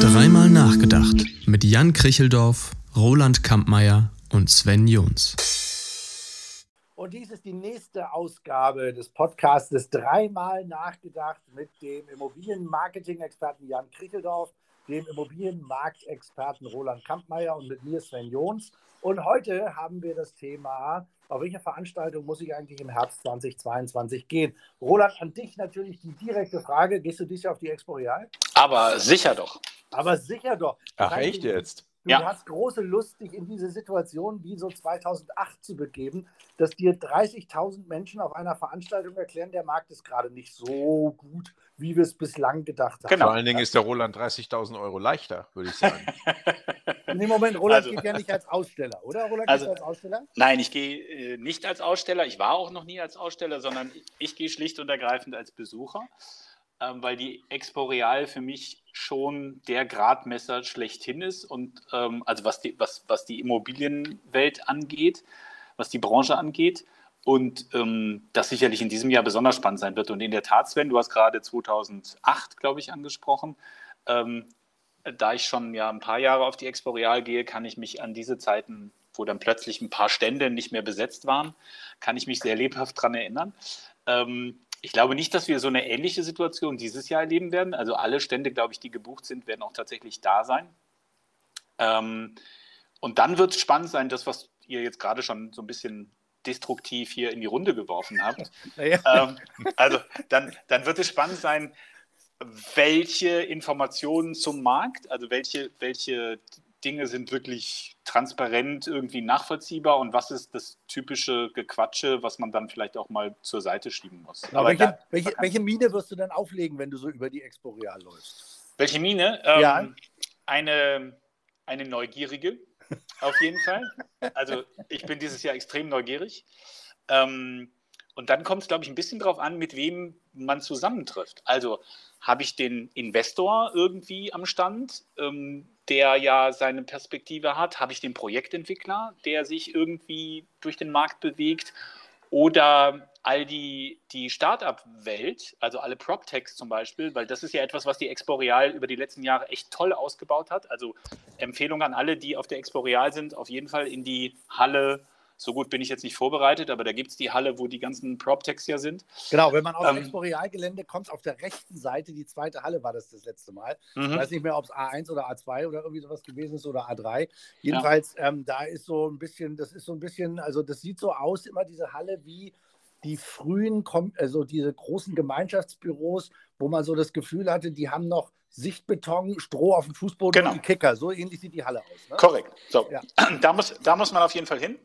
Dreimal nachgedacht mit Jan Kricheldorf, Roland Kampmeier und Sven Jons. Und dies ist die nächste Ausgabe des Podcasts Dreimal nachgedacht mit dem Immobilienmarketing-Experten Jan Kricheldorf, dem Immobilienmarktexperten Roland Kampmeier und mit mir Sven Jons. Und heute haben wir das Thema, auf welche Veranstaltung muss ich eigentlich im Herbst 2022 gehen? Roland, an dich natürlich die direkte Frage. Gehst du dieses Jahr auf die Expo Real? Aber sicher doch. Aber sicher doch. Ach, echt jetzt? Du Ja. hast große Lust, dich in diese Situation wie so 2008 zu begeben, dass dir 30.000 Menschen auf einer Veranstaltung erklären, der Markt ist gerade nicht so gut, wie wir es bislang gedacht haben. Genau. Vor allen Dingen ist der Roland 30.000 Euro leichter, würde ich sagen. In dem Moment, Roland Also- geht ja nicht als Aussteller, oder? Roland Also- geht als Aussteller? Nein, ich gehe äh, nicht als Aussteller. Ich war auch noch nie als Aussteller, sondern ich gehe schlicht und ergreifend als Besucher, ähm, weil die Expo Real für mich schon der Gradmesser schlechthin ist und ähm, also was die, was, was die Immobilienwelt angeht, was die Branche angeht. Und ähm, das sicherlich in diesem Jahr besonders spannend sein wird. Und in der Tat, Sven, du hast gerade 2008, glaube ich, angesprochen. Ähm, da ich schon ja ein paar Jahre auf die Expo Real gehe, kann ich mich an diese Zeiten, wo dann plötzlich ein paar Stände nicht mehr besetzt waren, kann ich mich sehr lebhaft daran erinnern. Ähm, ich glaube nicht, dass wir so eine ähnliche Situation dieses Jahr erleben werden. Also alle Stände, glaube ich, die gebucht sind, werden auch tatsächlich da sein. Ähm, und dann wird es spannend sein, das, was ihr jetzt gerade schon so ein bisschen destruktiv hier in die Runde geworfen habt. Naja. ähm, also dann, dann wird es spannend sein, welche Informationen zum Markt, also welche, welche Dinge sind wirklich transparent irgendwie nachvollziehbar und was ist das typische Gequatsche, was man dann vielleicht auch mal zur Seite schieben muss. Aber welche, da- welche, welche Mine wirst du denn auflegen, wenn du so über die Expo Real läufst? welche Mine? Ähm, Ja. eine, eine neugierige, auf jeden Fall. Also ich bin dieses Jahr extrem neugierig. Ähm, und dann kommt es, glaube ich, ein bisschen darauf an, mit wem man zusammentrifft. Also habe ich den Investor irgendwie am Stand, ähm, der ja seine Perspektive hat? Habe ich den Projektentwickler, der sich irgendwie durch den Markt bewegt? Oder all die, die Startup-Welt, also alle PropTechs zum Beispiel, weil das ist ja etwas, was die Expo Real über die letzten Jahre echt toll ausgebaut hat. Also Empfehlung an alle, die auf der Expo Real sind, auf jeden Fall in die Halle. So gut bin ich jetzt nicht vorbereitet, aber da gibt es die Halle, wo die ganzen PropTechs ja sind. Genau, wenn man aufs Ähm, Expo Real Gelände kommt, auf der rechten Seite, die zweite Halle war das das letzte Mal. Ich Mhm. weiß nicht mehr, ob es A1 oder A2 oder irgendwie sowas gewesen ist oder A3. Jedenfalls, ähm, da ist so ein bisschen, das ist so ein bisschen, also das sieht so aus, immer diese Halle wie die frühen, also diese großen Gemeinschaftsbüros, wo man so das Gefühl hatte, die haben noch Sichtbeton, Stroh auf dem Fußboden Genau. und Kicker. So ähnlich sieht die Halle aus. Ne? Korrekt. So, Ja. da, muss, da muss man auf jeden Fall hin,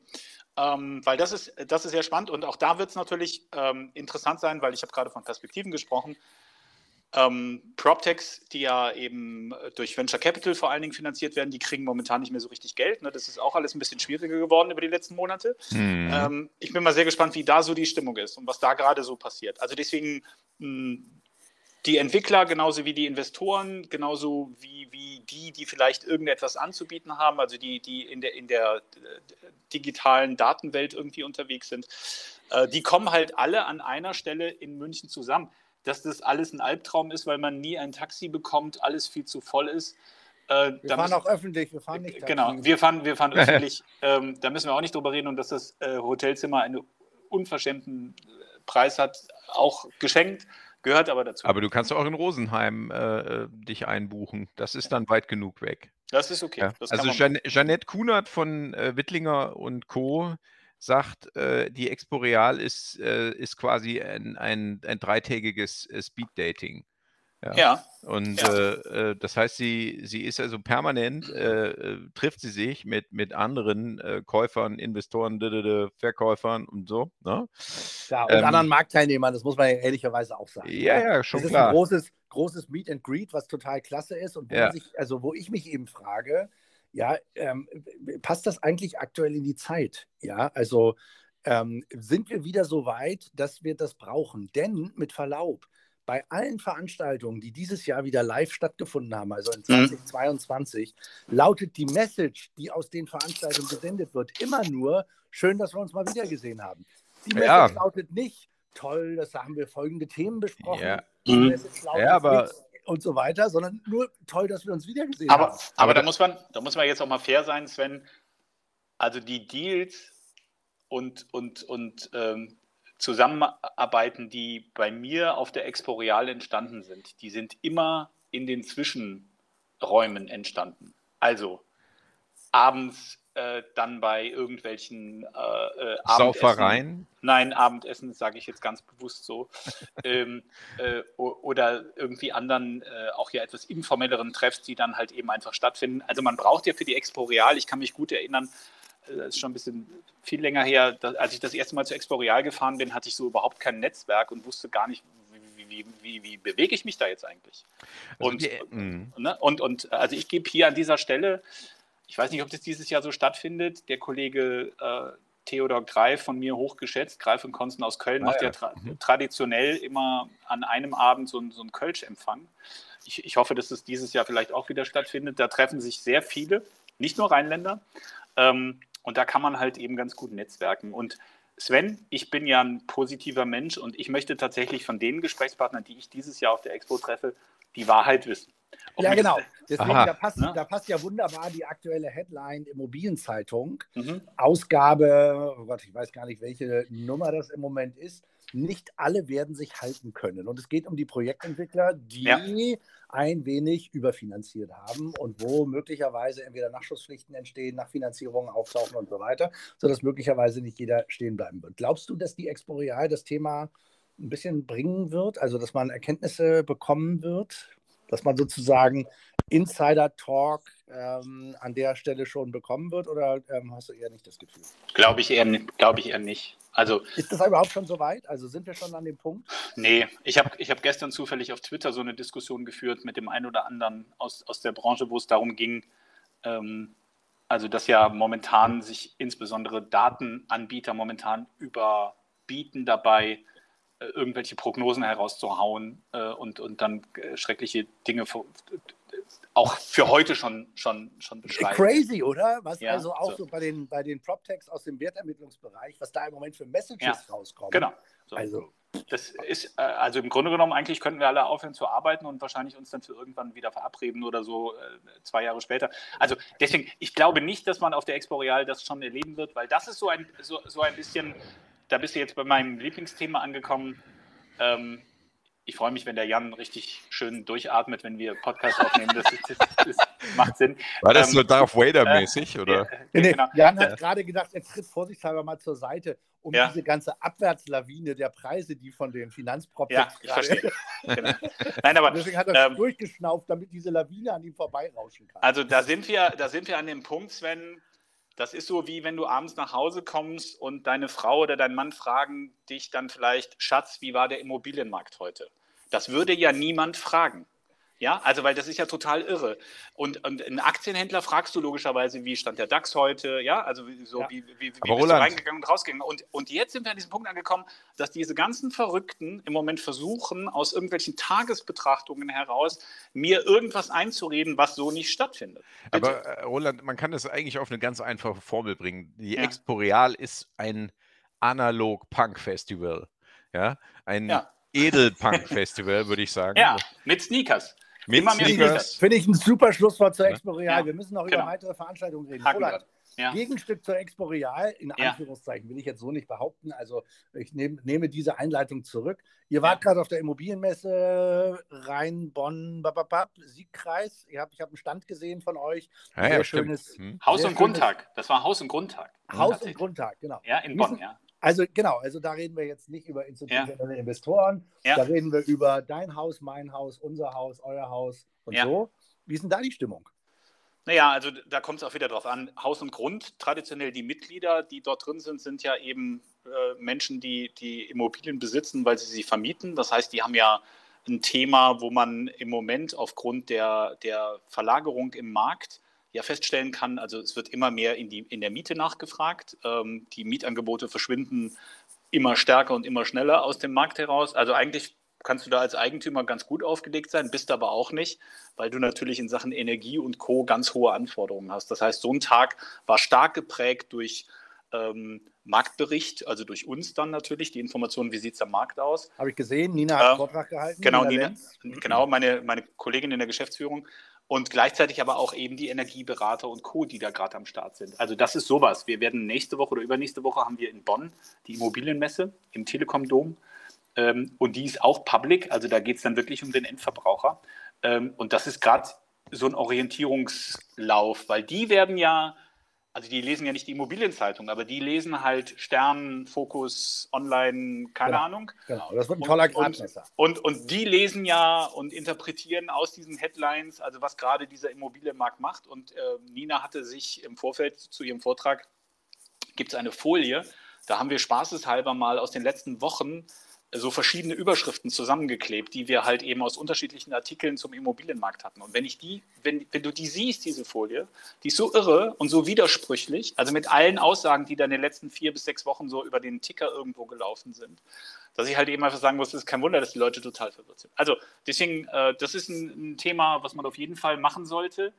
ähm, weil das ist, das ist sehr spannend und auch da wird es natürlich ähm, interessant sein, weil ich habe gerade von Perspektiven gesprochen. Ähm, PropTechs, die ja eben äh, durch Venture Capital vor allen Dingen finanziert werden, die kriegen momentan nicht mehr so richtig Geld. Ne? Das ist auch alles ein bisschen schwieriger geworden über die letzten Monate. Hm. Ähm, ich bin mal sehr gespannt, wie da so die Stimmung ist und was da gerade so passiert. Also deswegen mh, die Entwickler genauso wie die Investoren, genauso wie, wie die, die vielleicht irgendetwas anzubieten haben, also die, die in der, in der äh, digitalen Datenwelt irgendwie unterwegs sind, äh, die kommen halt alle an einer Stelle in München zusammen. Dass das alles ein Albtraum ist, weil man nie ein Taxi bekommt, alles viel zu voll ist. Äh, Wir da fahren müssen- auch öffentlich, wir fahren nicht. Genau, Taxi. wir fahren, wir fahren öffentlich. ähm, da müssen wir auch nicht drüber reden und dass das äh, Hotelzimmer einen unverschämten äh, Preis hat, auch geschenkt, gehört aber dazu. Aber du kannst auch in Rosenheim äh, äh, dich einbuchen. Das ist dann weit genug weg. das ist okay. Ja. Das Also Jan Jeanette Kunert von äh, Wittlinger und Co. sagt, äh, die Expo Real ist, äh, ist quasi ein, ein, ein dreitägiges äh, Speed-Dating. Ja. Ja, Und Ja. äh, äh, das heißt, sie, sie ist also permanent, äh, äh, trifft sie sich mit, mit anderen äh, Käufern, Investoren, Verkäufern und so. Ne? Ja, und ähm, anderen Marktteilnehmern, das muss man ja ehrlicherweise auch sagen. Ja, ja, schon das ist klar. ein großes, großes Meet and Greet, was total klasse ist und wo, Ja. sich, also wo ich mich eben frage, ja, ähm, passt das eigentlich aktuell in die Zeit? Ja, also ähm, sind wir wieder so weit, dass wir das brauchen? Denn mit Verlaub, bei allen Veranstaltungen, die dieses Jahr wieder live stattgefunden haben, also in Mhm. 2022, lautet die Message, die aus den Veranstaltungen gesendet wird, immer nur, schön, dass wir uns mal wieder gesehen haben. Die Ja. Message lautet nicht, toll, das haben wir folgende Themen besprochen. Ja. Mhm. Ja, aber- und so weiter, sondern nur toll, dass wir uns wiedergesehen Aber, haben. aber da, muss man, da muss man jetzt auch mal fair sein, Sven. Also die Deals und, und, und ähm, Zusammenarbeiten, die bei mir auf der Expo Real entstanden sind, die sind immer in den Zwischenräumen entstanden. Also abends äh, dann bei irgendwelchen äh, äh. Saufereien. Nein, Abendessen sage ich jetzt ganz bewusst so. ähm, äh, oder irgendwie anderen, äh, auch ja etwas informelleren Treffs, die dann halt eben einfach stattfinden. Also man braucht ja für die Expo Real, ich kann mich gut erinnern, das ist schon ein bisschen viel länger her, als ich das erste Mal zur Expo Real gefahren bin, hatte ich so überhaupt kein Netzwerk und wusste gar nicht, wie, wie, wie, wie bewege ich mich da jetzt eigentlich. Also Und, die- mm. ne, und, und also ich gebe hier an dieser Stelle, ich weiß nicht, ob das dieses Jahr so stattfindet, der Kollege äh, Theodor Greif von mir hochgeschätzt, Greif und Konsten aus Köln, Ah, macht ja, ja. tra Mhm. traditionell immer an einem Abend so, ein- so einen Kölsch-Empfang. Ich, ich hoffe, dass das dieses Jahr vielleicht auch wieder stattfindet. Da treffen sich sehr viele, nicht nur Rheinländer. Ähm, und da kann man halt eben ganz gut netzwerken. Und Sven, ich bin ja ein positiver Mensch und ich möchte tatsächlich von den Gesprächspartnern, die ich dieses Jahr auf der Expo treffe, die Wahrheit wissen. Ob Ja, genau. Deswegen, Aha. da passt, Ne? da passt ja wunderbar die aktuelle Headline Immobilienzeitung. Mhm. Ausgabe, oh Gott, ich weiß gar nicht, welche Nummer das im Moment ist. Nicht alle werden sich halten können. Und es geht um die Projektentwickler, die Ja. Ein wenig überfinanziert haben und wo möglicherweise entweder Nachschusspflichten entstehen, Nachfinanzierungen auftauchen und so weiter, sodass möglicherweise nicht jeder stehen bleiben wird. Glaubst du, dass die Expo Real das Thema ein bisschen bringen wird, also dass man Erkenntnisse bekommen wird, dass man sozusagen Insider-Talk ähm, an der Stelle schon bekommen wird oder ähm, hast du eher nicht das Gefühl? Glaube ich, eher, ni- glaub ich eher nicht. Also, Ist das überhaupt schon so weit? Also sind wir schon an dem Punkt? nee, ich habe ich hab gestern zufällig auf Twitter so eine Diskussion geführt mit dem einen oder anderen aus, aus der Branche, wo es darum ging, ähm, also dass ja momentan sich insbesondere Datenanbieter momentan überbieten dabei, äh, irgendwelche Prognosen herauszuhauen äh, und, und dann äh, schreckliche Dinge vor- auch für heute schon, schon, schon beschreiben. Crazy, oder? Was Ja, also auch so. so, bei den, bei den PropTechs aus dem Wertermittlungsbereich, was da im Moment für Messages Ja, rauskommen. Genau. So. Also, Das ist, äh, also im Grunde genommen, eigentlich könnten wir alle aufhören zu arbeiten und wahrscheinlich uns dann für irgendwann wieder verabreden oder so äh, zwei Jahre später. Also deswegen, ich glaube nicht, dass man auf der Expo Real das schon erleben wird, weil das ist so ein, so, so ein bisschen, da bist du jetzt bei meinem Lieblingsthema angekommen. Ähm, ich freue mich, wenn der Jan richtig schön durchatmet, wenn wir Podcast aufnehmen. Das, ist, das, das macht Sinn. War das Ähm, so Darth Vader-mäßig? oder? Äh, nee, genau. Jan hat gerade gedacht, er tritt vorsichtshalber mal zur Seite, um Ja. diese ganze Abwärtslawine der Preise, die von den Ja, Finanzproptechs ich verstehe. Genau. Nein, aber Deswegen hat er ähm, durchgeschnauft, damit diese Lawine an ihm vorbeirauschen kann. Also da sind wir, da sind wir an dem Punkt, Sven. Das ist so wie wenn du abends nach Hause kommst und deine Frau oder dein Mann fragen dich dann vielleicht, Schatz, wie war der Immobilienmarkt heute? Das würde ja niemand fragen. Ja, also weil das ist ja total irre. Und, und einen Aktienhändler fragst du logischerweise, wie stand der DAX heute? Ja, also wie, so, Ja. wie, wie, wie bist du reingegangen und rausgegangen? Und, und jetzt sind wir an diesem Punkt angekommen, dass diese ganzen Verrückten im Moment versuchen, aus irgendwelchen Tagesbetrachtungen heraus mir irgendwas einzureden, was so nicht stattfindet. Bitte. Aber äh, Roland, man kann das eigentlich auf eine ganz einfache Formel bringen. Die Ja. Expo Real ist ein Analog-Punk-Festival. Ja, ein Ja. Edel-Punk-Festival, würde ich sagen. Ja, mit Sneakers. Mit immer mehr Sneakers. Finde ich ein super Schlusswort zur Ja. Expo Real. Ja, Wir müssen noch genau. über weitere Veranstaltungen reden. Roland. Ja. Gegenstück zur Expo Real, in. Anführungszeichen, will ich jetzt so nicht behaupten. Also ich nehm, nehme diese Einleitung zurück. Ihr wart gerade auf der Immobilienmesse Rhein, Bonn, bababab, Siegkreis. Ihr habt, ich habe einen Stand gesehen von euch. Ja, Sehr schönes- Hm. Haus- und schönes- Grundtag. Das war Haus- und Grundtag. Haus- und. Grundtag, genau. Ja, in Bonn, müssen- ja. Also genau, also da reden wir jetzt nicht über institutionelle Investoren, Ja. da reden wir über dein Haus, mein Haus, unser Haus, euer Haus und Ja. so. Wie ist denn da die Stimmung? Naja, also da kommt es auch wieder drauf an. Haus und Grund, traditionell die Mitglieder, die dort drin sind, sind ja eben äh, Menschen, die, die Immobilien besitzen, weil sie sie vermieten. Das heißt, die haben ja ein Thema, wo man im Moment aufgrund der, der Verlagerung im Markt ja feststellen kann, also es wird immer mehr in, die, in der Miete nachgefragt. Ähm, die Mietangebote verschwinden immer stärker und immer schneller aus dem Markt heraus. Also eigentlich kannst du da als Eigentümer ganz gut aufgelegt sein, bist aber auch nicht, weil du natürlich in Sachen Energie und Co. ganz hohe Anforderungen hast. Das heißt, so ein Tag war stark geprägt durch ähm, Marktbericht, also durch uns dann natürlich, die Informationen, wie sieht es am Markt aus. Habe ich gesehen, Nina hat einen Vortrag gehalten. Genau, Nina, genau meine, meine Kollegin in der Geschäftsführung und gleichzeitig aber auch eben die Energieberater und Co., die da gerade am Start sind. Also das ist sowas. Wir werden nächste Woche oder übernächste Woche haben wir in Bonn die Immobilienmesse im Telekom-Dom ähm, und die ist auch public, also da geht es dann wirklich um den Endverbraucher. Ähm, und das ist gerade so ein Orientierungslauf, weil die werden ja also die lesen ja nicht die Immobilienzeitung, aber die lesen halt Stern, Fokus, Online, keine genau, Ahnung. Genau, das wird ein toller. Und, und, und, die lesen ja und interpretieren aus diesen Headlines, also was gerade dieser Immobilienmarkt macht. Und äh, Nina hatte sich im Vorfeld zu ihrem Vortrag, gibt es eine Folie, da haben wir spaßeshalber mal aus den letzten Wochen so verschiedene Überschriften zusammengeklebt, die wir halt eben aus unterschiedlichen Artikeln zum Immobilienmarkt hatten. Und wenn ich die, wenn, wenn du die siehst, diese Folie, die ist so irre und so widersprüchlich, also mit allen Aussagen, die da in den letzten vier bis sechs Wochen so über den Ticker irgendwo gelaufen sind, dass ich halt eben einfach sagen muss, es ist kein Wunder, dass die Leute total verwirrt sind. Also deswegen, äh, das ist ein, ein, Thema, was man auf jeden Fall machen sollte.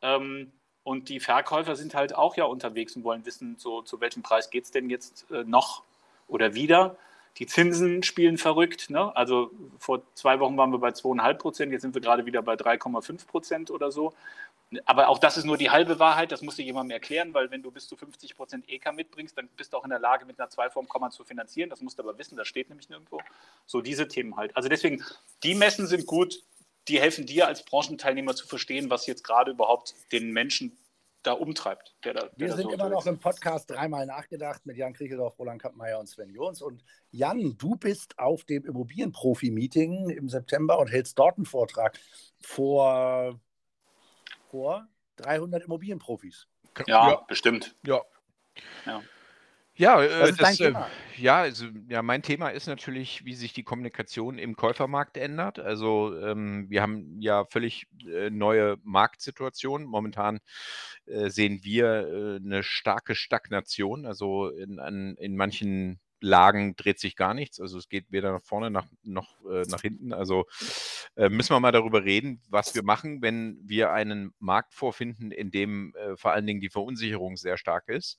Ähm, und die Verkäufer sind halt auch ja unterwegs und wollen wissen, so, zu welchem Preis geht es denn jetzt äh, noch oder wieder. Die Zinsen spielen verrückt. Ne? Also vor zwei Wochen waren wir bei 2,5 Prozent, jetzt sind wir gerade wieder bei 3,5 Prozent oder so. Aber auch das ist nur die halbe Wahrheit, das musst du jemandem erklären, weil wenn du bis zu 50 Prozent EK mitbringst, dann bist du auch in der Lage, mit einer Zweiformkomma zu finanzieren. Das musst du aber wissen, das steht nämlich nirgendwo. So diese Themen halt. Also deswegen, die Messen sind gut, die helfen dir als Branchenteilnehmer zu verstehen, was jetzt gerade überhaupt den Menschen da umtreibt. Der da, der Wir sind so immer noch im Podcast dreimal nachgedacht mit Jan Kriecheldorf, Roland Kappmeier und Sven Jons. Und Jan, du bist auf dem Immobilienprofi-Meeting im September und hältst dort einen Vortrag vor, vor 300 Immobilienprofis. Ja, ja. bestimmt. Ja. ja. Ja, äh, das, äh, ja, also, ja, mein Thema ist natürlich, wie sich die Kommunikation im Käufermarkt ändert. Also ähm, wir haben ja völlig äh, neue Marktsituationen. Momentan äh, sehen wir äh, eine starke Stagnation. Also in, an, in manchen Lagen dreht sich gar nichts. Also es geht weder nach vorne noch, noch äh, nach hinten. Also äh, müssen wir mal darüber reden, was wir machen, wenn wir einen Markt vorfinden, in dem äh, vor allen Dingen die Verunsicherung sehr stark ist.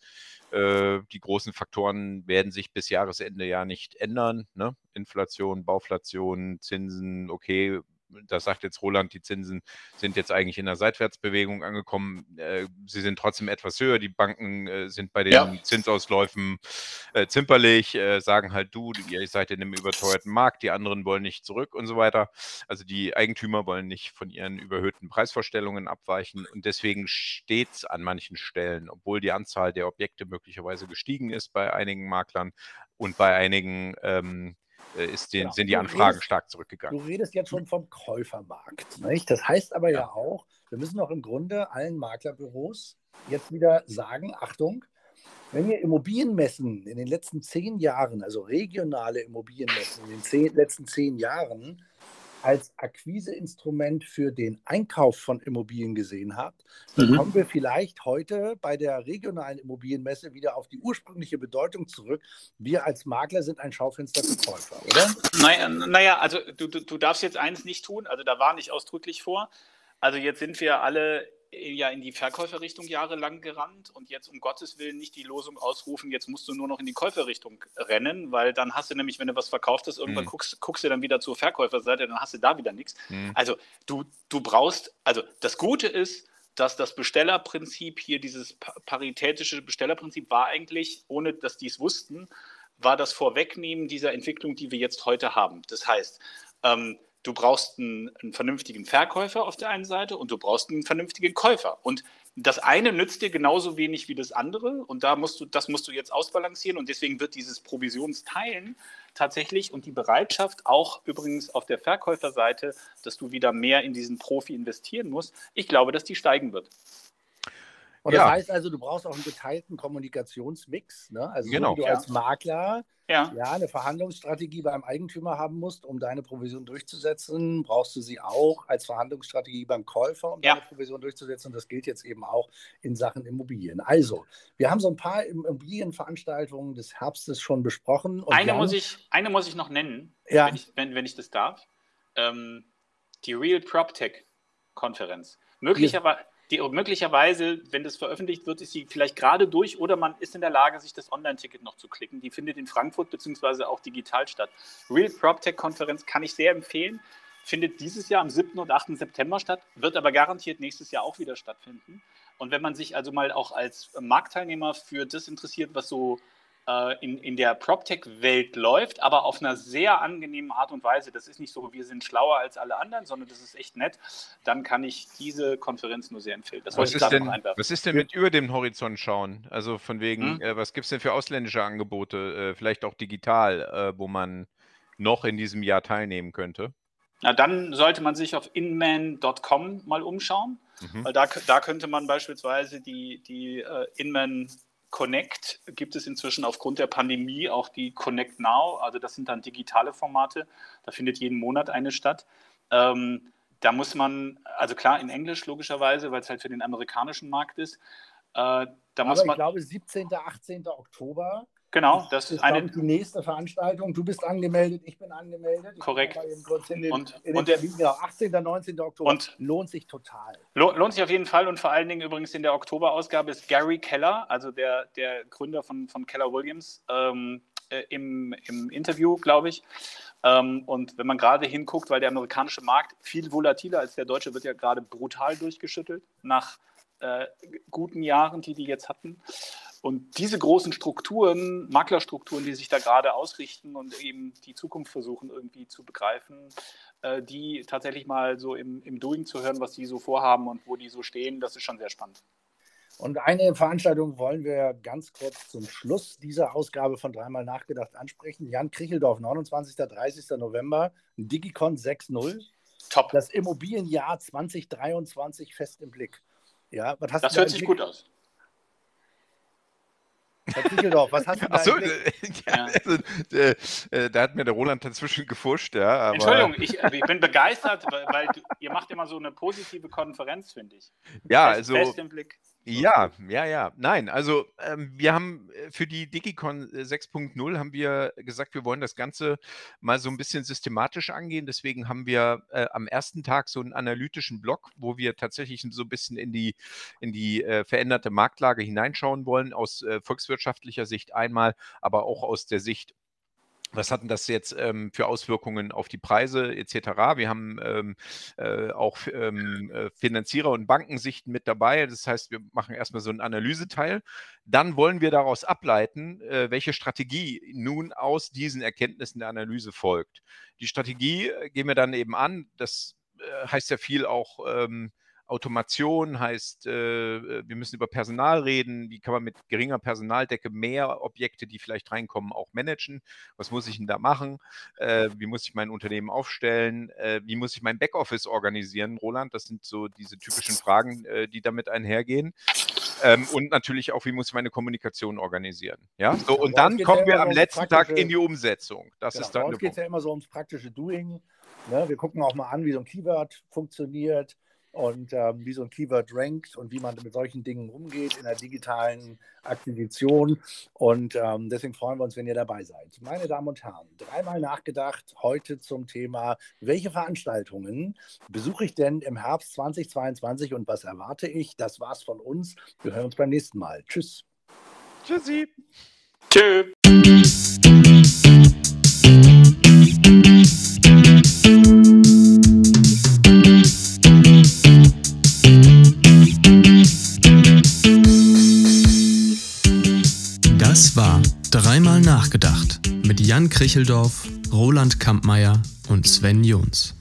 Äh, die großen Faktoren werden sich bis Jahresende ja nicht ändern. Ne? Inflation, Bauflation, Zinsen, okay, das sagt jetzt Roland, die Zinsen sind jetzt eigentlich in der Seitwärtsbewegung angekommen. Äh, sie sind trotzdem etwas höher. Die Banken äh, sind bei den ja. Zinsausläufen äh, zimperlich, sagen halt du, ihr seid in einem überteuerten Markt, die anderen wollen nicht zurück und so weiter. Also die Eigentümer wollen nicht von ihren überhöhten Preisvorstellungen abweichen und deswegen steht es an manchen Stellen, obwohl die Anzahl der Objekte möglicherweise gestiegen ist bei einigen Maklern und bei einigen ähm, äh, ist den, genau. sind die Anfragen redest, stark zurückgegangen. Du redest jetzt schon vom Käufermarkt. Nicht? Das heißt aber ja. ja auch, wir müssen auch im Grunde allen Maklerbüros jetzt wieder sagen, Achtung, wenn ihr Immobilienmessen in den letzten zehn Jahren, also regionale Immobilienmessen in den zehn, letzten zehn Jahren, als Akquiseinstrument für den Einkauf von Immobilien gesehen habt, dann mhm. kommen wir vielleicht heute bei der regionalen Immobilienmesse wieder auf die ursprüngliche Bedeutung zurück. Wir als Makler sind ein Schaufenster für Käufer, oder? Naja, naja also du, du, du darfst jetzt eines nicht tun, also da war nicht ausdrücklich vor. Also jetzt sind wir alle ja in die Verkäuferrichtung jahrelang gerannt und jetzt um Gottes Willen nicht die Losung ausrufen, jetzt musst du nur noch in die Käuferrichtung rennen, weil dann hast du nämlich, wenn du was verkauft hast, irgendwann mhm. guckst, guckst du dann wieder zur Verkäuferseite, dann hast du da wieder nichts. Mhm. Also du, du brauchst, also das Gute ist, dass das Bestellerprinzip hier, dieses paritätische Bestellerprinzip war eigentlich, ohne dass die es wussten, war das Vorwegnehmen dieser Entwicklung, die wir jetzt heute haben. Das heißt, ähm, du brauchst einen, einen, vernünftigen Verkäufer auf der einen Seite und du brauchst einen vernünftigen Käufer. Und das eine nützt dir genauso wenig wie das andere und da musst du, das musst du jetzt ausbalancieren und deswegen wird dieses Provisionsteilen tatsächlich und die Bereitschaft auch übrigens auf der Verkäuferseite, dass du wieder mehr in diesen Profi investieren musst, ich glaube, dass die steigen wird. Und ja. das heißt also, du brauchst auch einen geteilten Kommunikationsmix. Ne? Also genau. so wie du ja. als Makler ja. ja. eine Verhandlungsstrategie beim Eigentümer haben musst, um deine Provision durchzusetzen, brauchst du sie auch als Verhandlungsstrategie beim Käufer, um deine Provision durchzusetzen. Und das gilt jetzt eben auch in Sachen Immobilien. Also, wir haben so ein paar Immobilienveranstaltungen des Herbstes schon besprochen. eine, muss ich, eine muss ich noch nennen, wenn, ich, wenn, wenn ich das darf. Ähm, die Real PropTech Konferenz. Möglicherweise die möglicherweise, wenn das veröffentlicht wird, ist sie vielleicht gerade durch oder man ist in der Lage, sich das Online-Ticket noch zu klicken. Die findet in Frankfurt beziehungsweise auch digital statt. Real PropTech-Konferenz kann ich sehr empfehlen. Findet dieses Jahr am 7. und 8. September statt, wird aber garantiert nächstes Jahr auch wieder stattfinden. Und wenn man sich also mal auch als Marktteilnehmer für das interessiert, was so äh, in, in der PropTech-Welt läuft, aber auf einer sehr angenehmen Art und Weise. Das ist nicht so, wir sind schlauer als alle anderen, sondern das ist echt nett. Dann kann ich diese Konferenz nur sehr empfehlen. Das was, ist denn, was ist denn mit über dem Horizont schauen? Also von wegen, hm? äh, was gibt es denn für ausländische Angebote, äh, vielleicht auch digital, äh, wo man noch in diesem Jahr teilnehmen könnte? Na, dann sollte man sich auf inman.com mal umschauen, mhm. weil da, da könnte man beispielsweise die, die uh, Inman Connect gibt es inzwischen aufgrund der Pandemie auch die Connect Now, also das sind dann digitale Formate, da findet jeden Monat eine statt. Ähm, da muss man, also klar in Englisch logischerweise, weil es halt für den amerikanischen Markt ist. Äh, da Aber muss man, ich glaube, 17. 18. Oktober Genau, das ist eine, die nächste Veranstaltung. Du bist angemeldet, ich bin angemeldet. Ich korrekt. Den, und, und der, genau, 18. 19. Oktober. Und lohnt sich total. Lohnt sich auf jeden Fall und vor allen Dingen übrigens in der Oktoberausgabe ist Gary Keller, also der, der Gründer von, von Keller Williams, ähm, äh, im, im Interview, glaube ich. Ähm, und wenn man gerade hinguckt, weil der amerikanische Markt viel volatiler als der deutsche wird ja gerade brutal durchgeschüttelt nach äh, guten Jahren, die die jetzt hatten. Und diese großen Strukturen, Maklerstrukturen, die sich da gerade ausrichten und eben die Zukunft versuchen irgendwie zu begreifen, äh, die tatsächlich mal so im, im Doing zu hören, was die so vorhaben und wo die so stehen, das ist schon sehr spannend. Und eine Veranstaltung wollen wir ganz kurz zum Schluss dieser Ausgabe von Dreimal Nachgedacht ansprechen. Jan Kricheldorf, 29. 30. November, Digicon 6.0. Top. Das Immobilienjahr 2023 fest im Blick. Ja, was hast das hört sich gut aus. Herr was hast du da? Achso, ja, also, äh, äh, da hat mir der Roland dazwischen gefuscht, ja. Aber... Entschuldigung, ich, ich, bin begeistert, weil, weil du, ihr macht immer so eine positive Konferenz, finde ich. Ja, also. Fest im Blick. Ja, ja, ja. Nein, also ähm, wir haben äh, für die Digicon 6.0 äh, haben wir gesagt, wir wollen das Ganze mal so ein bisschen systematisch angehen. Deswegen haben wir äh, am ersten Tag so einen analytischen Block, wo wir tatsächlich so ein bisschen in die, in die äh, veränderte Marktlage hineinschauen wollen, aus volkswirtschaftlicher Sicht einmal, aber auch aus der Sicht was hatten das jetzt ähm, für Auswirkungen auf die Preise etc.? Wir haben ähm, äh, auch ähm, äh, Finanzierer und Bankensichten mit dabei. Das heißt, wir machen erstmal so einen Analyseteil. Dann wollen wir daraus ableiten, äh, welche Strategie nun aus diesen Erkenntnissen der Analyse folgt. Die Strategie äh, gehen wir dann eben an. Das äh, heißt ja viel auch ähm, Automation heißt, äh, äh, wir müssen über Personal reden. Wie kann man mit geringer Personaldecke mehr Objekte, die vielleicht reinkommen, auch managen? Was muss ich denn da machen? Äh, wie muss ich mein Unternehmen aufstellen? Äh, wie muss ich mein Backoffice organisieren, Roland? Das sind so diese typischen Fragen, äh, die damit einhergehen. Ähm, und natürlich auch, wie muss ich meine Kommunikation organisieren? Ja, so und dann kommen wir am letzten Tag in die Umsetzung. Das genau, ist dann. Bei uns geht es ja immer so ums praktische Doing. Ne? Wir gucken auch mal an, wie so ein Keyword funktioniert und ähm, wie so ein Keyword rankt und wie man mit solchen Dingen umgeht in der digitalen Akquisition. Und ähm, deswegen freuen wir uns, wenn ihr dabei seid. Meine Damen und Herren, dreimal nachgedacht heute zum Thema, welche Veranstaltungen besuche ich denn im Herbst 2022 und was erwarte ich? Das war's von uns. Wir hören uns beim nächsten Mal. Tschüss. Tschüssi. Tschüss. Dreimal nachgedacht mit Jan Kricheldorf, Roland Kampmeier und Sven Jons.